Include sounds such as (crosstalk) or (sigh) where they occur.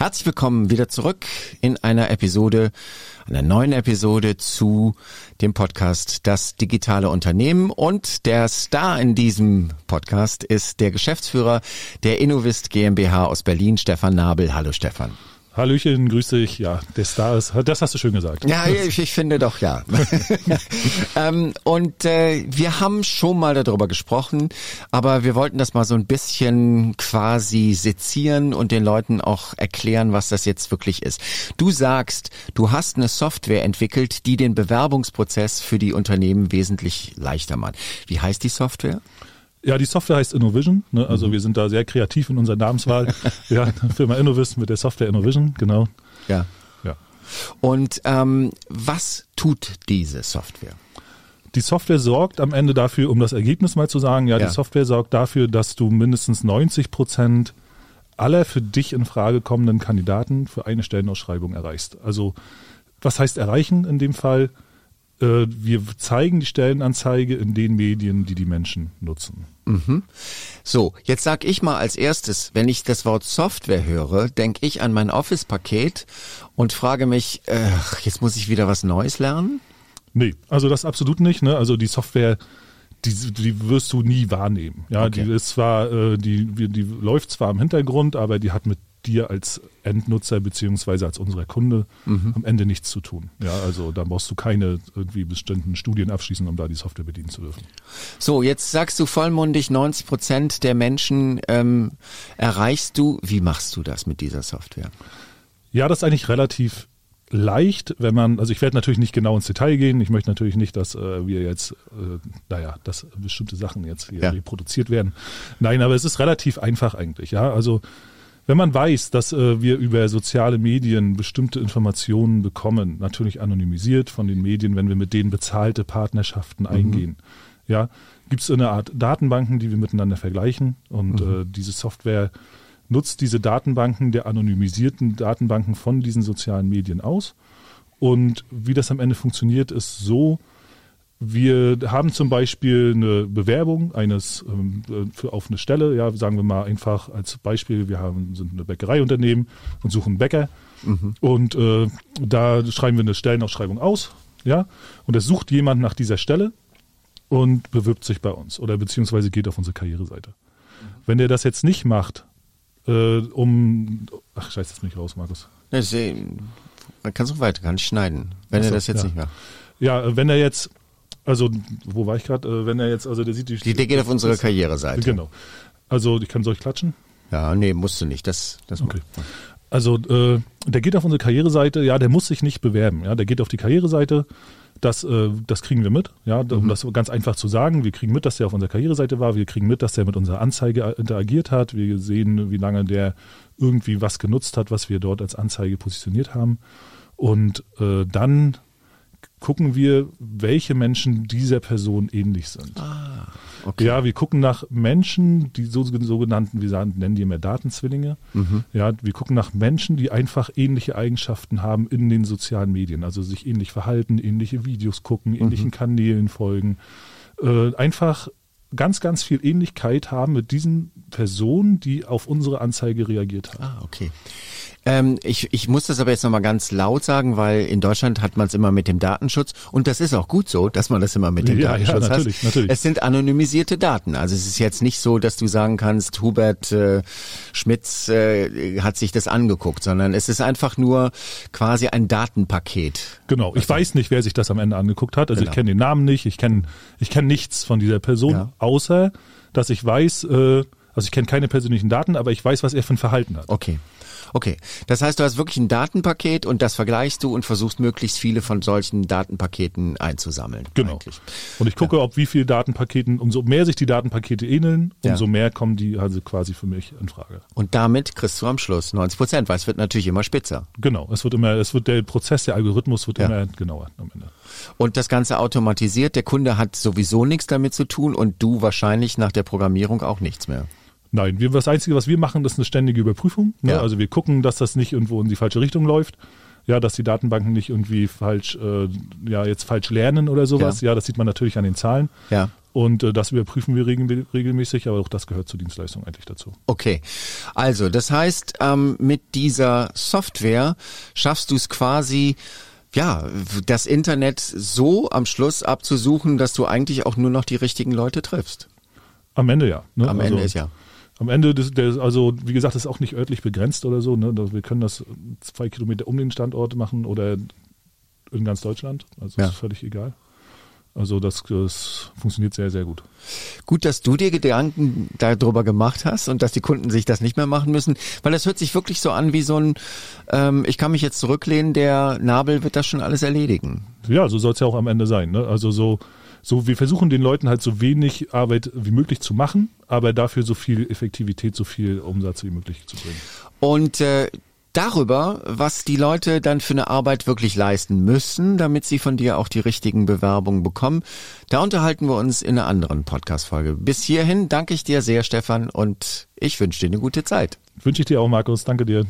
Herzlich willkommen wieder zurück in einer Episode, einer neuen Episode zu dem Podcast Das digitale Unternehmen. Und der Star in diesem Podcast ist der Geschäftsführer der Innovist GmbH aus Berlin, Stefan Nabel. Hallo Stefan. Hallöchen, grüß dich. Ja, der Star ist, das hast du schön gesagt. Ja, ich, ich finde doch ja. (laughs) ähm, und äh, wir haben schon mal darüber gesprochen, aber wir wollten das mal so ein bisschen quasi sezieren und den Leuten auch erklären, was das jetzt wirklich ist. Du sagst, du hast eine Software entwickelt, die den Bewerbungsprozess für die Unternehmen wesentlich leichter macht. Wie heißt die Software? Ja, die Software heißt Innovision. Ne? Also mhm. wir sind da sehr kreativ in unserer Namenswahl. (laughs) ja, Firma Innovis mit der Software Innovision, genau. Ja. ja. Und ähm, was tut diese Software? Die Software sorgt am Ende dafür, um das Ergebnis mal zu sagen, ja, ja. die Software sorgt dafür, dass du mindestens 90 Prozent aller für dich in Frage kommenden Kandidaten für eine Stellenausschreibung erreichst. Also was heißt erreichen in dem Fall? Äh, wir zeigen die Stellenanzeige in den Medien, die die Menschen nutzen. Mhm. So, jetzt sag ich mal als erstes, wenn ich das Wort Software höre, denke ich an mein Office-Paket und frage mich, äh, jetzt muss ich wieder was Neues lernen? Nee, also das absolut nicht. Ne? Also die Software, die, die wirst du nie wahrnehmen. Ja, okay. die ist zwar, äh, die, die läuft zwar im Hintergrund, aber die hat mit dir als Endnutzer beziehungsweise als unserer Kunde mhm. am Ende nichts zu tun. Ja, also da brauchst du keine irgendwie bestimmten Studien abschließen, um da die Software bedienen zu dürfen. So, jetzt sagst du vollmundig, 90 Prozent der Menschen ähm, erreichst du. Wie machst du das mit dieser Software? Ja, das ist eigentlich relativ leicht, wenn man, also ich werde natürlich nicht genau ins Detail gehen. Ich möchte natürlich nicht, dass äh, wir jetzt, äh, naja, dass bestimmte Sachen jetzt hier ja. reproduziert werden. Nein, aber es ist relativ einfach eigentlich. Ja, also wenn man weiß, dass äh, wir über soziale Medien bestimmte Informationen bekommen, natürlich anonymisiert von den Medien, wenn wir mit denen bezahlte Partnerschaften mhm. eingehen, ja, gibt es eine Art Datenbanken, die wir miteinander vergleichen und mhm. äh, diese Software nutzt diese Datenbanken der anonymisierten Datenbanken von diesen sozialen Medien aus. Und wie das am Ende funktioniert, ist so, wir haben zum Beispiel eine Bewerbung eines ähm, für, auf eine Stelle, ja, sagen wir mal einfach als Beispiel, wir haben, sind eine Bäckereiunternehmen und suchen einen Bäcker. Mhm. Und äh, da schreiben wir eine Stellenausschreibung aus, ja, und es sucht jemand nach dieser Stelle und bewirbt sich bei uns oder beziehungsweise geht auf unsere Karriereseite. Mhm. Wenn der das jetzt nicht macht, äh, um ach scheiße, jetzt bin ich raus, Markus. Ja, man kann es auch weiter, kann ich schneiden, wenn so, er das jetzt ja. nicht macht. Ja, wenn er jetzt also, wo war ich gerade? Äh, wenn er jetzt, also der sieht die. Die, der geht auf unsere Karriereseite. Genau. Also, ich kann solch klatschen? Ja, nee, musst du nicht. Das, das okay. Also, äh, der geht auf unsere Karriereseite, ja, der muss sich nicht bewerben. Ja, der geht auf die Karriereseite. Das, äh, das kriegen wir mit, ja, um mhm. das ganz einfach zu sagen. Wir kriegen mit, dass der auf unserer Karriereseite war. Wir kriegen mit, dass der mit unserer Anzeige interagiert hat. Wir sehen, wie lange der irgendwie was genutzt hat, was wir dort als Anzeige positioniert haben. Und äh, dann gucken wir, welche Menschen dieser Person ähnlich sind. Ah, okay. Ja, wir gucken nach Menschen, die so, sogenannten, wir sagen, nennen die immer Datenzwillinge. Mhm. Ja, wir gucken nach Menschen, die einfach ähnliche Eigenschaften haben in den sozialen Medien, also sich ähnlich verhalten, ähnliche Videos gucken, ähnlichen mhm. Kanälen folgen. Äh, einfach ganz, ganz viel Ähnlichkeit haben mit diesen Personen, die auf unsere Anzeige reagiert haben. Ah, okay. Ähm, ich, ich muss das aber jetzt nochmal ganz laut sagen, weil in Deutschland hat man es immer mit dem Datenschutz und das ist auch gut so, dass man das immer mit dem ja, Datenschutz ja, natürlich, hat. Natürlich. Es sind anonymisierte Daten. Also es ist jetzt nicht so, dass du sagen kannst, Hubert äh, Schmitz äh, hat sich das angeguckt, sondern es ist einfach nur quasi ein Datenpaket. Genau. Ich also, weiß nicht, wer sich das am Ende angeguckt hat. Also genau. ich kenne den Namen nicht, ich kenne ich kenn nichts von dieser Person, ja. Außer dass ich weiß, äh, also ich kenne keine persönlichen Daten, aber ich weiß, was er für ein Verhalten hat. Okay. Okay, das heißt, du hast wirklich ein Datenpaket und das vergleichst du und versuchst möglichst viele von solchen Datenpaketen einzusammeln. Genau. Eigentlich. Und ich gucke, ja. ob wie viele Datenpaketen, umso mehr sich die Datenpakete ähneln, umso ja. mehr kommen die also quasi für mich in Frage. Und damit kriegst du am Schluss 90 Prozent, weil es wird natürlich immer spitzer. Genau, es wird immer, es wird der Prozess, der Algorithmus wird ja. immer genauer am Ende. Und das Ganze automatisiert, der Kunde hat sowieso nichts damit zu tun und du wahrscheinlich nach der Programmierung auch nichts mehr. Nein, wir, das Einzige, was wir machen, ist eine ständige Überprüfung. Ne? Ja. Also wir gucken, dass das nicht irgendwo in die falsche Richtung läuft. Ja, dass die Datenbanken nicht irgendwie falsch, äh, ja, jetzt falsch lernen oder sowas. Ja. ja, das sieht man natürlich an den Zahlen. Ja. Und äh, das überprüfen wir regelmäßig, aber auch das gehört zur Dienstleistung eigentlich dazu. Okay, also das heißt, ähm, mit dieser Software schaffst du es quasi, ja, das Internet so am Schluss abzusuchen, dass du eigentlich auch nur noch die richtigen Leute triffst. Am Ende ja. Ne? Am also, Ende ist ja. Am Ende, des, des, also wie gesagt, ist auch nicht örtlich begrenzt oder so. Ne? Wir können das zwei Kilometer um den Standort machen oder in ganz Deutschland. Also ja. ist völlig egal. Also das, das funktioniert sehr, sehr gut. Gut, dass du dir Gedanken darüber gemacht hast und dass die Kunden sich das nicht mehr machen müssen, weil das hört sich wirklich so an wie so ein, ähm, ich kann mich jetzt zurücklehnen, der Nabel wird das schon alles erledigen. Ja, so soll es ja auch am Ende sein. Ne? Also so, so, wir versuchen den Leuten halt so wenig Arbeit wie möglich zu machen, aber dafür so viel Effektivität, so viel Umsatz wie möglich zu bringen. Und äh, darüber, was die Leute dann für eine Arbeit wirklich leisten müssen, damit sie von dir auch die richtigen Bewerbungen bekommen. Da unterhalten wir uns in einer anderen Podcast-Folge. Bis hierhin danke ich dir sehr, Stefan, und ich wünsche dir eine gute Zeit. Wünsche ich dir auch, Markus. Danke dir.